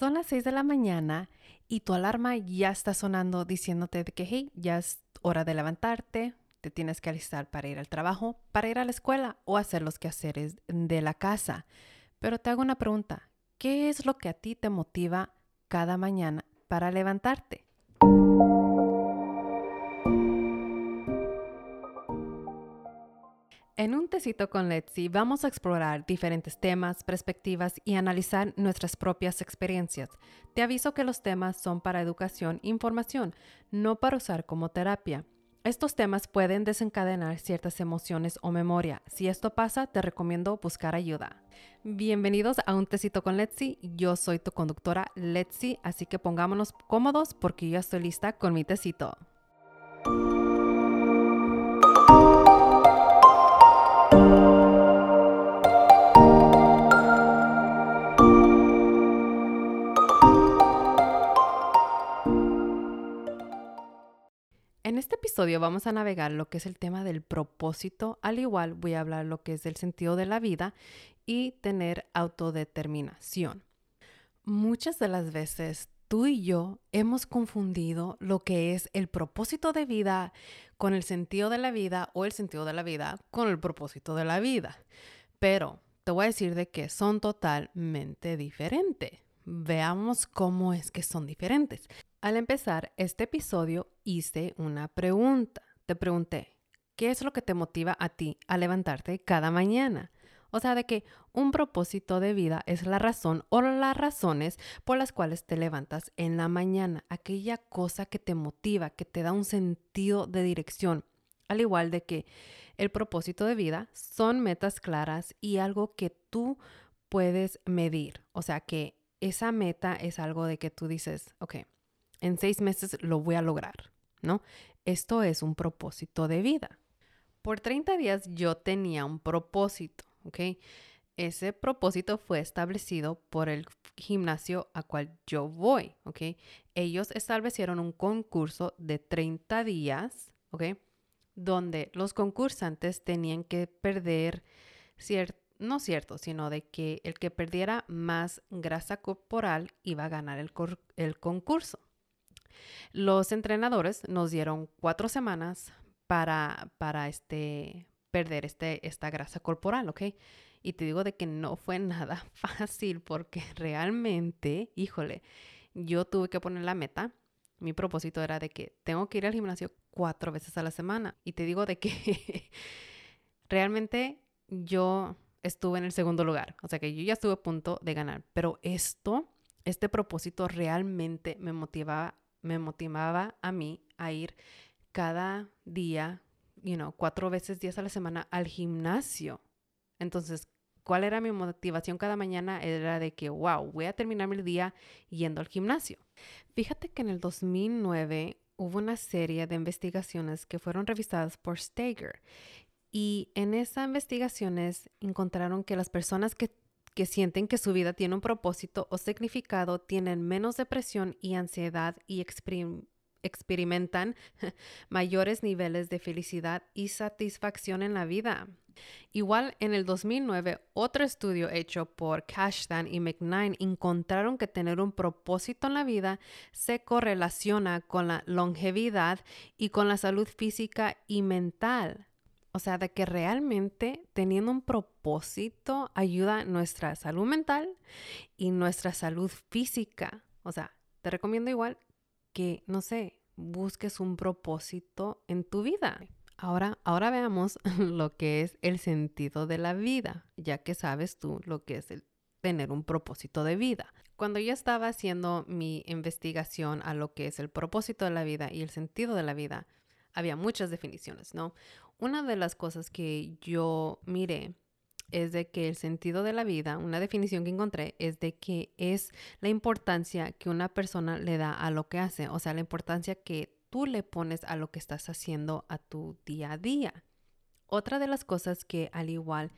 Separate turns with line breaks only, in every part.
Son las 6 de la mañana y tu alarma ya está sonando diciéndote de que, hey, ya es hora de levantarte, te tienes que alistar para ir al trabajo, para ir a la escuela o hacer los quehaceres de la casa. Pero te hago una pregunta, ¿qué es lo que a ti te motiva cada mañana para levantarte? En un tecito con Letzi vamos a explorar diferentes temas, perspectivas y analizar nuestras propias experiencias. Te aviso que los temas son para educación e información, no para usar como terapia. Estos temas pueden desencadenar ciertas emociones o memoria. Si esto pasa, te recomiendo buscar ayuda. Bienvenidos a Un Tecito con Letzi. Yo soy tu conductora Letzi, así que pongámonos cómodos porque ya estoy lista con mi tecito. Vamos a navegar lo que es el tema del propósito, al igual voy a hablar lo que es el sentido de la vida y tener autodeterminación. Muchas de las veces tú y yo hemos confundido lo que es el propósito de vida con el sentido de la vida o el sentido de la vida con el propósito de la vida. Pero te voy a decir de que son totalmente diferentes. Veamos cómo es que son diferentes. Al empezar este episodio hice una pregunta. Te pregunté, ¿qué es lo que te motiva a ti a levantarte cada mañana? O sea, de que un propósito de vida es la razón o las razones por las cuales te levantas en la mañana, aquella cosa que te motiva, que te da un sentido de dirección. Al igual de que el propósito de vida son metas claras y algo que tú puedes medir. O sea, que esa meta es algo de que tú dices, ok, en seis meses lo voy a lograr, ¿no? Esto es un propósito de vida. Por 30 días yo tenía un propósito, ¿ok? Ese propósito fue establecido por el gimnasio a cual yo voy, ¿ok? Ellos establecieron un concurso de 30 días, ¿ok? Donde los concursantes tenían que perder cierto no cierto, sino de que el que perdiera más grasa corporal iba a ganar el, el concurso. Los entrenadores nos dieron cuatro semanas para, para este, perder este, esta grasa corporal, ¿ok? Y te digo de que no fue nada fácil porque realmente, híjole, yo tuve que poner la meta. Mi propósito era de que tengo que ir al gimnasio cuatro veces a la semana. Y te digo de que realmente yo estuve en el segundo lugar. O sea que yo ya estuve a punto de ganar. Pero esto, este propósito realmente me motivaba me motivaba a mí a ir cada día, you know, cuatro veces, días a la semana al gimnasio. Entonces, ¿cuál era mi motivación cada mañana? Era de que, wow, voy a terminar el día yendo al gimnasio. Fíjate que en el 2009 hubo una serie de investigaciones que fueron revisadas por Steger. Y en esas investigaciones encontraron que las personas que que sienten que su vida tiene un propósito o significado tienen menos depresión y ansiedad y experimentan mayores niveles de felicidad y satisfacción en la vida. Igual en el 2009, otro estudio hecho por Cashdan y McNine encontraron que tener un propósito en la vida se correlaciona con la longevidad y con la salud física y mental. O sea, de que realmente teniendo un propósito ayuda nuestra salud mental y nuestra salud física. O sea, te recomiendo igual que, no sé, busques un propósito en tu vida. Ahora, ahora veamos lo que es el sentido de la vida, ya que sabes tú lo que es el tener un propósito de vida. Cuando yo estaba haciendo mi investigación a lo que es el propósito de la vida y el sentido de la vida, había muchas definiciones, ¿no? Una de las cosas que yo miré es de que el sentido de la vida, una definición que encontré es de que es la importancia que una persona le da a lo que hace, o sea, la importancia que tú le pones a lo que estás haciendo a tu día a día. Otra de las cosas que al igual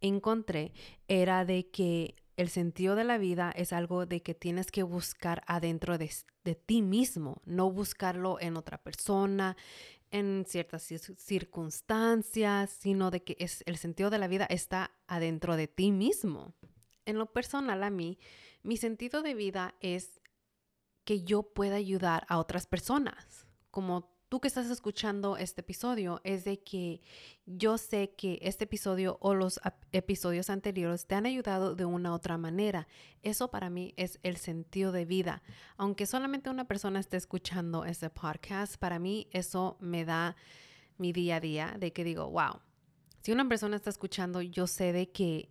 encontré era de que el sentido de la vida es algo de que tienes que buscar adentro de, de ti mismo, no buscarlo en otra persona, en ciertas circunstancias, sino de que es, el sentido de la vida está adentro de ti mismo. En lo personal, a mí Mi sentido de vida es que yo pueda ayudar a otras personas, como tú que estás escuchando este episodio es de que yo sé que este episodio o los episodios anteriores te han ayudado de una u otra manera. Eso para mí es el sentido de vida. Aunque solamente una persona esté escuchando este podcast, para mí eso me da mi día a día de que digo, wow, si una persona está escuchando, yo sé de que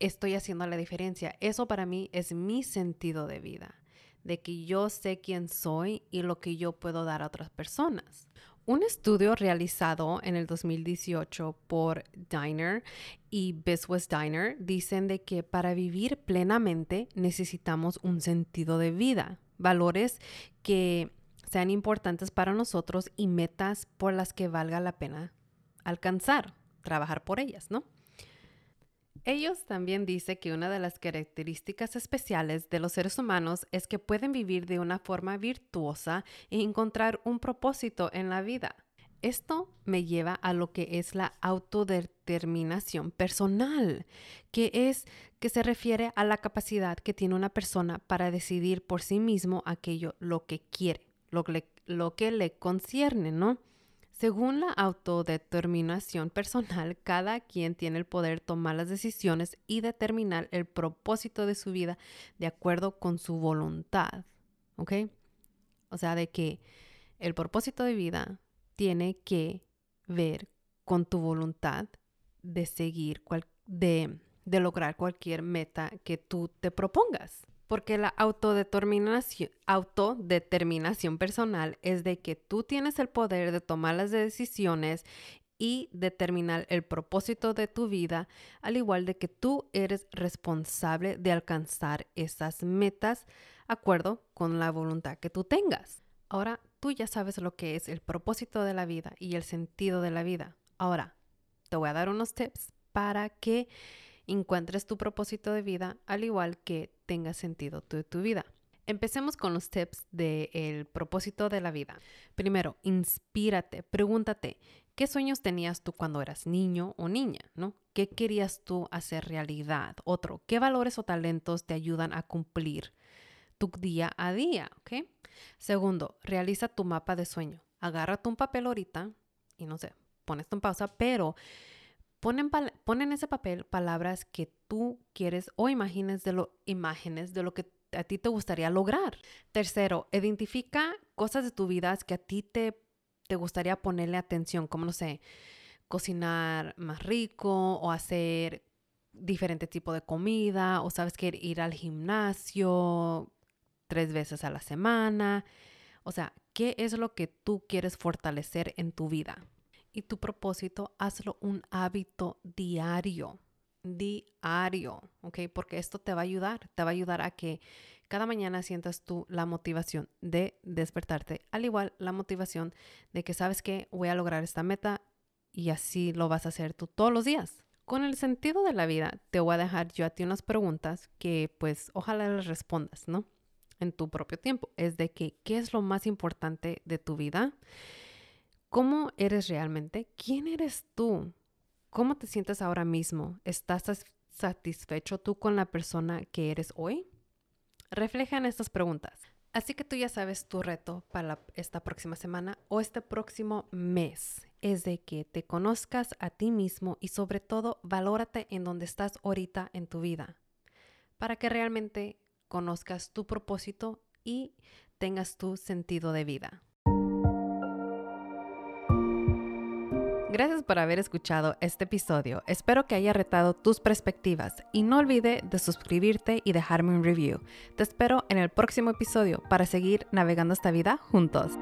estoy haciendo la diferencia. Eso para mí es mi sentido de vida de que yo sé quién soy y lo que yo puedo dar a otras personas. Un estudio realizado en el 2018 por Diner y Business Diner dicen de que para vivir plenamente necesitamos un sentido de vida, valores que sean importantes para nosotros y metas por las que valga la pena alcanzar, trabajar por ellas, ¿no? Ellos también dicen que una de las características especiales de los seres humanos es que pueden vivir de una forma virtuosa y encontrar un propósito en la vida. Esto me lleva a lo que es la autodeterminación personal, que es que se refiere a la capacidad que tiene una persona para decidir por sí mismo aquello lo que quiere, lo, lo que le concierne, ¿no? Según la autodeterminación personal, cada quien tiene el poder tomar las decisiones y determinar el propósito de su vida de acuerdo con su voluntad. ¿Ok? O sea, de que el propósito de vida tiene que ver con tu voluntad de seguir, de, de lograr cualquier meta que tú te propongas. Porque la autodeterminación, autodeterminación personal es de que tú tienes el poder de tomar las decisiones y determinar el propósito de tu vida, al igual de que tú eres responsable de alcanzar esas metas acuerdo con la voluntad que tú tengas. Ahora tú ya sabes lo que es el propósito de la vida y el sentido de la vida. Ahora te voy a dar unos tips para que encuentres tu propósito de vida al igual que tenga sentido tu, tu vida. Empecemos con los tips del propósito de la vida. Primero, inspírate, pregúntate, ¿qué sueños tenías tú cuando eras niño o niña? ¿no? ¿Qué querías tú hacer realidad? Otro, ¿qué valores o talentos te ayudan a cumplir tu día a día? ¿okay? Segundo, realiza tu mapa de sueño. Agárrate un papel ahorita y no sé, pones en pausa, pero Pon en, ese papel palabras que tú quieres o imagines de lo, imágenes de lo que a ti te gustaría lograr. Tercero, identifica cosas de tu vida que a ti te, te gustaría ponerle atención, como no sé, cocinar más rico o hacer diferente tipo de comida o sabes que ir al gimnasio tres veces a la semana. O sea, ¿qué es lo que tú quieres fortalecer en tu vida? y tu propósito, hazlo un hábito diario, diario, ¿ok? Porque esto te va a ayudar, te va a ayudar a que cada mañana sientas tú la motivación de despertarte, al igual la motivación de que sabes que voy a lograr esta meta y así lo vas a hacer tú todos los días. Con el sentido de la vida, te voy a dejar yo a ti unas preguntas que pues ojalá las respondas, ¿no? En tu propio tiempo. Es de que, ¿qué es lo más importante de tu vida? ¿Cómo eres realmente? ¿Quién eres tú? ¿Cómo te sientes ahora mismo? ¿Estás satisfecho tú con la persona que eres hoy? Refleja en estas preguntas. Así que tú ya sabes tu reto para esta próxima semana o este próximo mes. Es de que te conozcas a ti mismo y sobre todo valórate en donde estás ahorita en tu vida. Para que realmente conozcas tu propósito y tengas tu sentido de vida. Gracias por haber escuchado este episodio. Espero que haya retado tus perspectivas y no olvide de suscribirte y dejarme un review. Te espero en el próximo episodio para seguir navegando esta vida juntos.